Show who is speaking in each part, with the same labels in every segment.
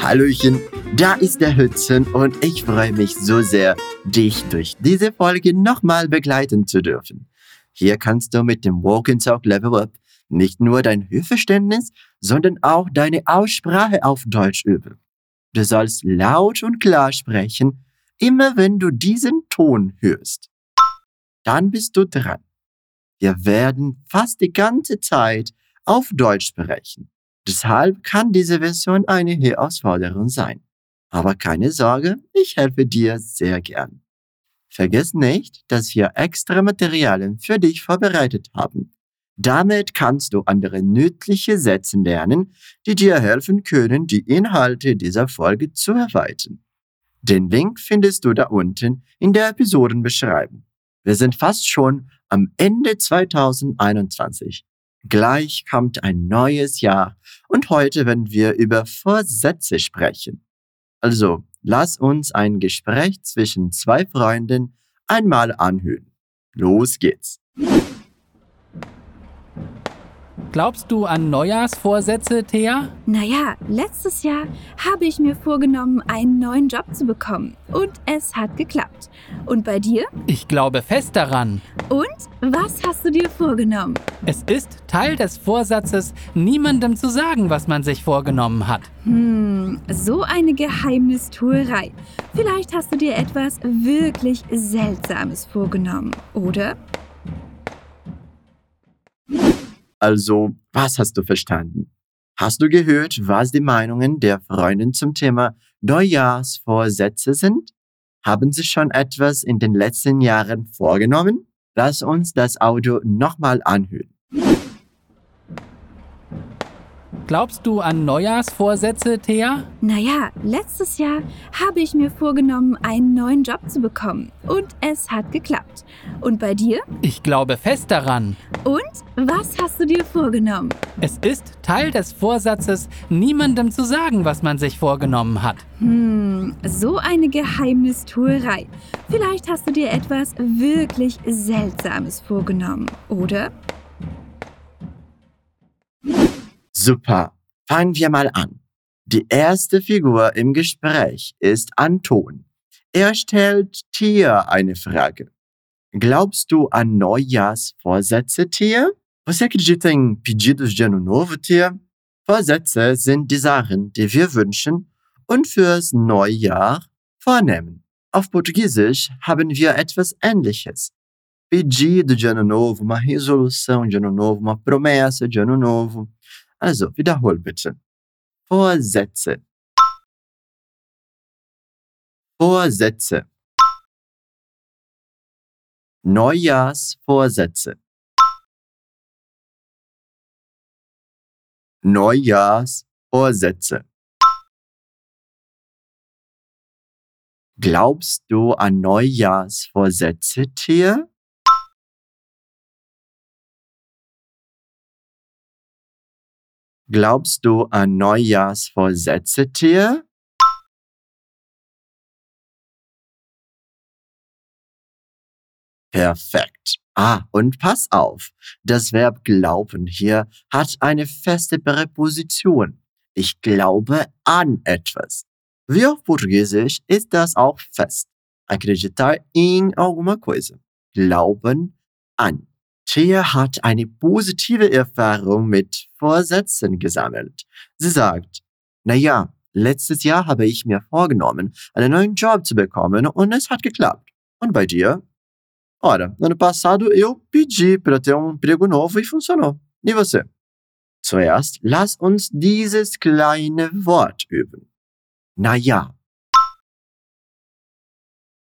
Speaker 1: Hallöchen, da ist der Hützen und ich freue mich so sehr, dich durch diese Folge nochmal begleiten zu dürfen. Hier kannst du mit dem Walk and Talk Level Up nicht nur dein Hörverständnis, sondern auch deine Aussprache auf Deutsch üben. Du sollst laut und klar sprechen, immer wenn du diesen Ton hörst. Dann bist du dran. Wir werden fast die ganze Zeit auf Deutsch sprechen. Deshalb kann diese Version eine Herausforderung sein. Aber keine Sorge, ich helfe dir sehr gern. Vergiss nicht, dass wir extra Materialien für dich vorbereitet haben. Damit kannst du andere nützliche Sätze lernen, die dir helfen können, die Inhalte dieser Folge zu erweitern. Den Link findest du da unten in der Episodenbeschreibung. Wir sind fast schon am Ende 2021. Gleich kommt ein neues Jahr und heute werden wir über Vorsätze sprechen. Also, lass uns ein Gespräch zwischen zwei Freunden einmal anhören. Los geht's.
Speaker 2: Glaubst du an Neujahrsvorsätze, Thea?
Speaker 3: Naja, letztes Jahr habe ich mir vorgenommen, einen neuen Job zu bekommen. Und es hat geklappt. Und bei dir?
Speaker 2: Ich glaube fest daran.
Speaker 3: Und was hast du dir vorgenommen?
Speaker 2: Es ist Teil des Vorsatzes, niemandem zu sagen, was man sich vorgenommen hat.
Speaker 3: Hm, so eine Geheimnistuerei. Vielleicht hast du dir etwas wirklich Seltsames vorgenommen, oder?
Speaker 1: Also, was hast du verstanden? Hast du gehört, was die Meinungen der Freundin zum Thema Neujahrsvorsätze sind? Haben sie schon etwas in den letzten Jahren vorgenommen? Lass uns das Audio nochmal anhören.
Speaker 2: Glaubst du an Neujahrsvorsätze, Thea?
Speaker 3: Naja, letztes Jahr habe ich mir vorgenommen, einen neuen Job zu bekommen. Und es hat geklappt. Und bei dir?
Speaker 2: Ich glaube fest daran.
Speaker 3: Und was hast du dir vorgenommen?
Speaker 2: Es ist Teil des Vorsatzes, niemandem zu sagen, was man sich vorgenommen hat.
Speaker 3: Hm, so eine Geheimnistuerei. Vielleicht hast du dir etwas wirklich Seltsames vorgenommen, oder?
Speaker 1: Super. Fangen wir mal an. Die erste Figur im Gespräch ist Anton. Er stellt Tia eine Frage. Glaubst du an Neujahrsvorsätze, Tia? Você acredita em pedidos de ano novo, Tia? Vorsätze sind die Sachen, die wir wünschen und fürs Neujahr vornehmen. Auf Portugiesisch haben wir etwas Ähnliches. Pedido de ano novo, uma resolução de ano novo, uma promessa de ano novo. Also, wiederhol bitte. Vorsätze. Vorsätze. Neujahrsvorsätze. Neujahrsvorsätze. Glaubst du an Neujahrsvorsätze, Tier? Glaubst du an Neujahrsvorsätze, Tier? Perfekt. Ah, und pass auf. Das Verb glauben hier hat eine feste Präposition. Ich glaube an etwas. Wie auf Portugiesisch ist das auch fest. Acreditar em alguma coisa. Glauben an. Thea hat eine positive Erfahrung mit Vorsätzen gesammelt. Sie sagt, na ja, letztes Jahr habe ich mir vorgenommen, einen neuen Job zu bekommen und es hat geklappt. Und bei dir? Ora, ano passado eu pedi para ter um emprego novo e funcionou. E você? Zuerst lass uns dieses kleine Wort üben. Na ja.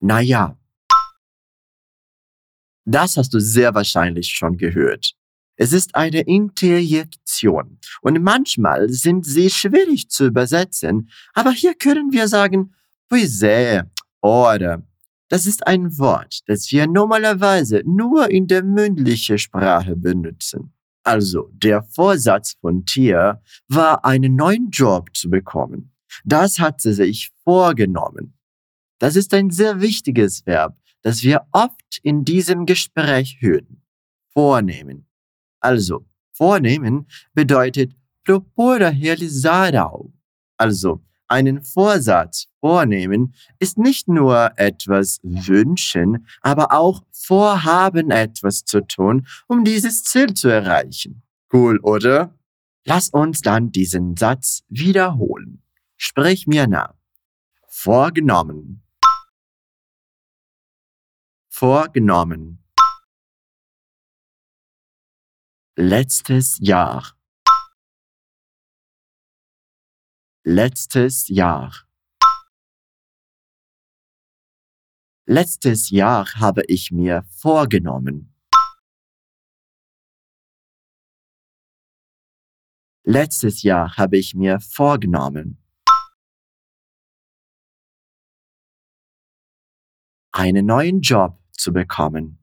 Speaker 1: Na ja. Das hast du sehr wahrscheinlich schon gehört. Es ist eine Interjektion und manchmal sind sie schwierig zu übersetzen, aber hier können wir sagen, pois é, ora, das ist ein Wort, das wir normalerweise nur in der mündlichen Sprache benutzen. Also, der Vorsatz von Tia war, einen neuen Job zu bekommen. Das hat sie sich vorgenommen. Das ist ein sehr wichtiges Verb, das wir oft in diesem Gespräch hören. Vornehmen. Also, Vornehmen bedeutet propora realizarão. Also, einen Vorsatz vornehmen ist nicht nur etwas wünschen, aber auch vorhaben, etwas zu tun, um dieses Ziel zu erreichen. Cool, oder? Lass uns dann diesen Satz wiederholen. Sprich mir nach. Vorgenommen. Vorgenommen. Letztes Jahr. Letztes Jahr. Letztes Jahr habe ich mir vorgenommen. Letztes Jahr habe ich mir vorgenommen. einen neuen Job zu bekommen.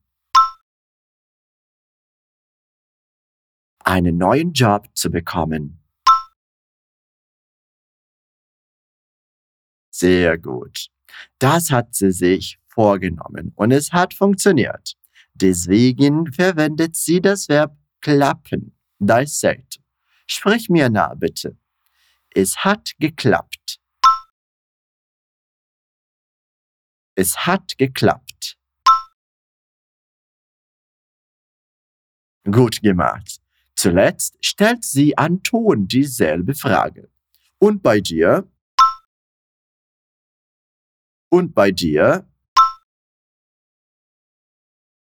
Speaker 1: Einen neuen Job zu bekommen. Sehr gut. Das hat sie sich vorgenommen und es hat funktioniert. Deswegen verwendet sie das Verb klappen. Dissect. Sprich mir nach, bitte. Es hat geklappt. Es hat geklappt. Gut gemacht. Zuletzt stellt sie Anton dieselbe Frage. Und bei dir? Und bei dir?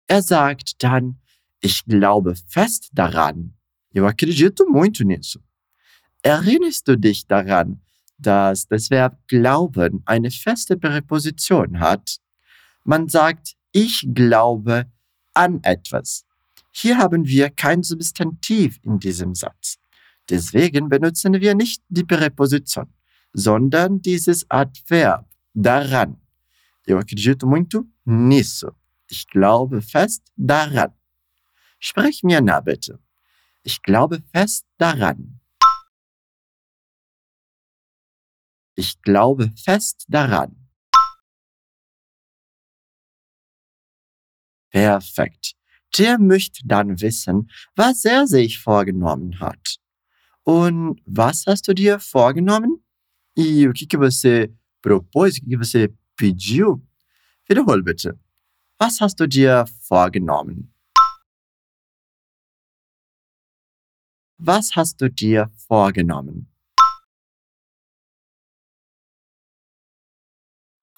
Speaker 1: Er sagt dann, ich glaube fest daran. Eu acredito muito nisso. Erinnerst du dich daran, dass das Verb glauben eine feste Präposition hat. Man sagt, ich glaube an etwas. Hier haben wir kein Substantiv in diesem Satz. Deswegen benutzen wir nicht die Präposition, sondern dieses Adverb daran. Eu acredito muito nisso. Ich glaube fest daran. Sprich mir nach bitte. Ich glaube fest daran. Ich glaube fest daran. Perfekt. Der möchte dann wissen, was er sich vorgenommen hat. Und was hast du dir vorgenommen? E o que, que você propôs? O que, que você pediu? Wiederhol bitte. Was hast du dir vorgenommen? Was hast du dir vorgenommen?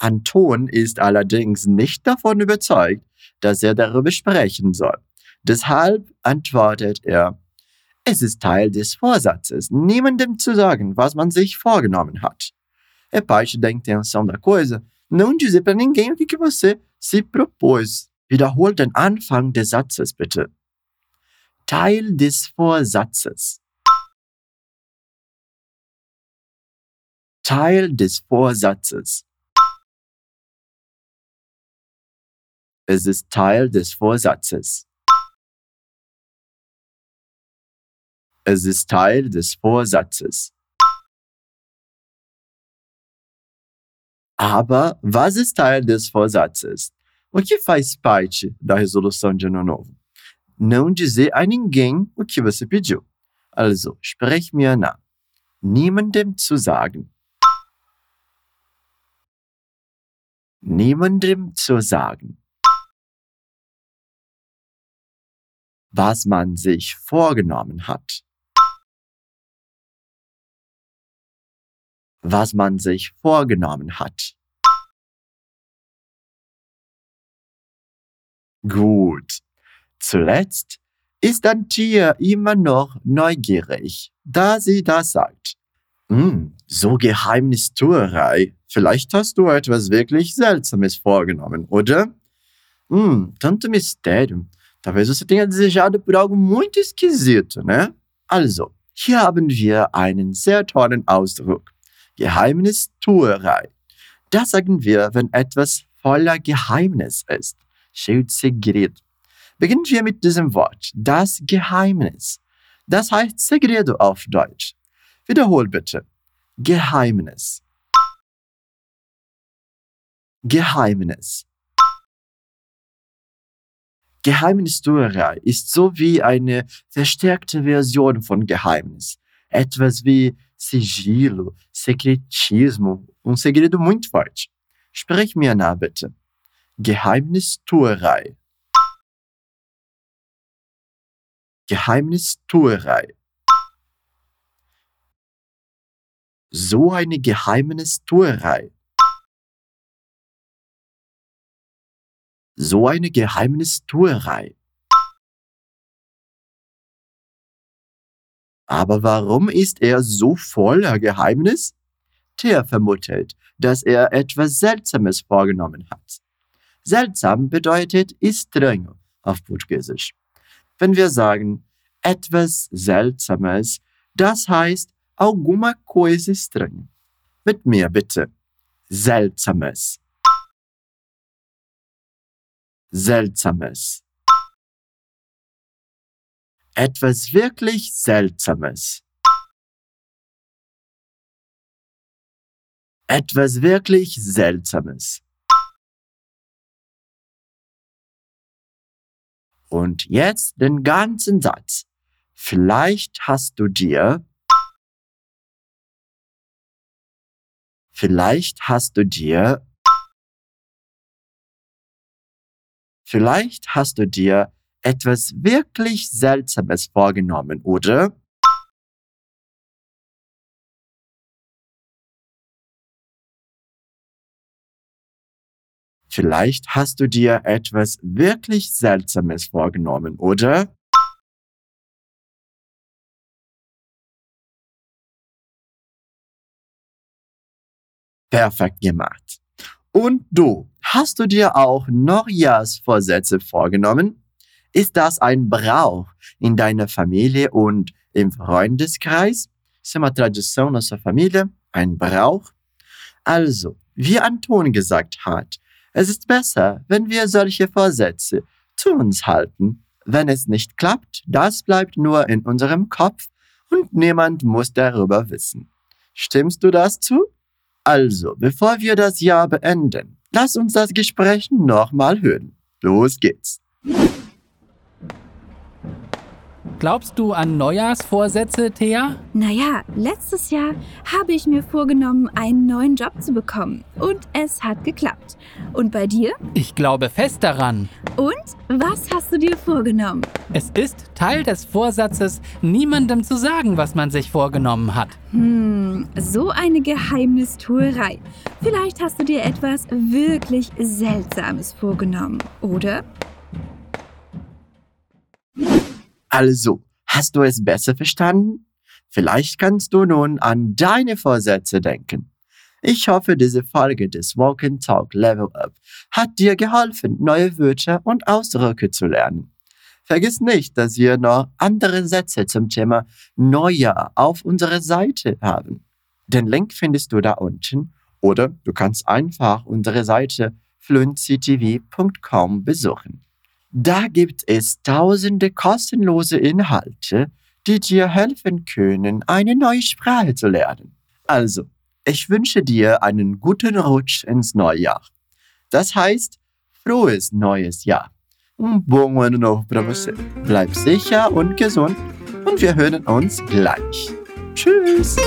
Speaker 1: Anton ist allerdings nicht davon überzeugt, dass er darüber sprechen soll. Deshalb antwortet er, es ist Teil des Vorsatzes, niemandem zu sagen, was man sich vorgenommen hat. É parte da intenção da coisa não dizer para ninguém o que, você se propôs. Wiederholt den Anfang des Satzes bitte. Teil des Vorsatzes. Teil des Vorsatzes. Es ist Teil des Vorsatzes. Es ist Teil des Vorsatzes. Aber was ist Teil des Vorsatzes? O que faz parte da resolução de ano novo? Não dizer a ninguém o que você pediu. Also, sprech mir nach. Niemandem zu sagen. Niemandem zu sagen. Was man sich vorgenommen hat. Was man sich vorgenommen hat. Gut. Zuletzt ist ein Tier immer noch neugierig, da sie das sagt. Hm, so Geheimnistuerei. Vielleicht hast du etwas wirklich Seltsames vorgenommen, oder? Hm, tanto Mysterium. Talvez você tenha desejado por algo muito esquisito, né? Also, hier haben wir einen sehr tollen Ausdruck. Geheimnistuerei. Das sagen wir, wenn etwas voller Geheimnis ist. Cheio de. Beginnen wir mit diesem Wort. Das Geheimnis. Das heißt Segredo auf Deutsch. Wiederhol bitte. Geheimnis. Geheimnis. Geheimnistuerei ist so wie eine verstärkte Version von Geheimnis. Etwas wie sigilo, secretismo, um segredo muito. Sprich mir nach, bitte. Geheimnistuerei. Geheimnistuerei. So eine Geheimnistuerei. So eine Geheimnistuerei. Aber warum ist er so voller Geheimnis? Der vermutet, dass er etwas Seltsames vorgenommen hat. Seltsam bedeutet estranho auf Portugiesisch. Wenn wir sagen etwas Seltsames, das heißt alguma coisa estranha. Mit mir bitte. Seltsames. Seltsames. Etwas wirklich Seltsames. Etwas wirklich Seltsames. Und jetzt den ganzen Satz. Vielleicht hast du dir, vielleicht hast du dir, vielleicht hast du dir etwas wirklich Seltsames vorgenommen, oder? Vielleicht hast du dir etwas wirklich Seltsames vorgenommen, oder? Perfekt gemacht. Und du, hast du dir auch Neujahrsvorsätze vorgenommen? Ist das ein Brauch in deiner Familie und im Freundeskreis? Ist uma tradição na sua família? Ein Brauch? Also, wie Anton gesagt hat, es ist besser, wenn wir solche Vorsätze zu uns halten. Wenn es nicht klappt, das bleibt nur in unserem Kopf und niemand muss darüber wissen. Stimmst du das zu? Also, bevor wir das Jahr beenden, lass uns das Gespräch nochmal hören. Los geht's.
Speaker 2: Glaubst du an Neujahrsvorsätze, Thea?
Speaker 3: Naja, letztes Jahr habe ich mir vorgenommen, einen neuen Job zu bekommen. Und es hat geklappt. Und bei dir?
Speaker 2: Ich glaube fest daran.
Speaker 3: Und was hast du dir vorgenommen?
Speaker 2: Es ist Teil des Vorsatzes, niemandem zu sagen, was man sich vorgenommen hat.
Speaker 3: Hm, so eine Geheimnistuerei. Vielleicht hast du dir etwas wirklich Seltsames vorgenommen, oder?
Speaker 1: Also, hast du es besser verstanden? Vielleicht kannst du nun an deine Vorsätze denken. Ich hoffe, diese Folge des Walk and Talk Level Up hat dir geholfen, neue Wörter und Ausdrücke zu lernen. Vergiss nicht, dass wir noch andere Sätze zum Thema Neujahr auf unserer Seite haben. Den Link findest du da unten oder du kannst einfach unsere Seite fluencytv.com besuchen. Da gibt es tausende kostenlose Inhalte, die dir helfen können, eine neue Sprache zu lernen. Also, ich wünsche dir einen guten Rutsch ins neue Jahr. Das heißt, frohes neues Jahr. Um bom ano para você. Bleib sicher und gesund und wir hören uns gleich. Tschüss!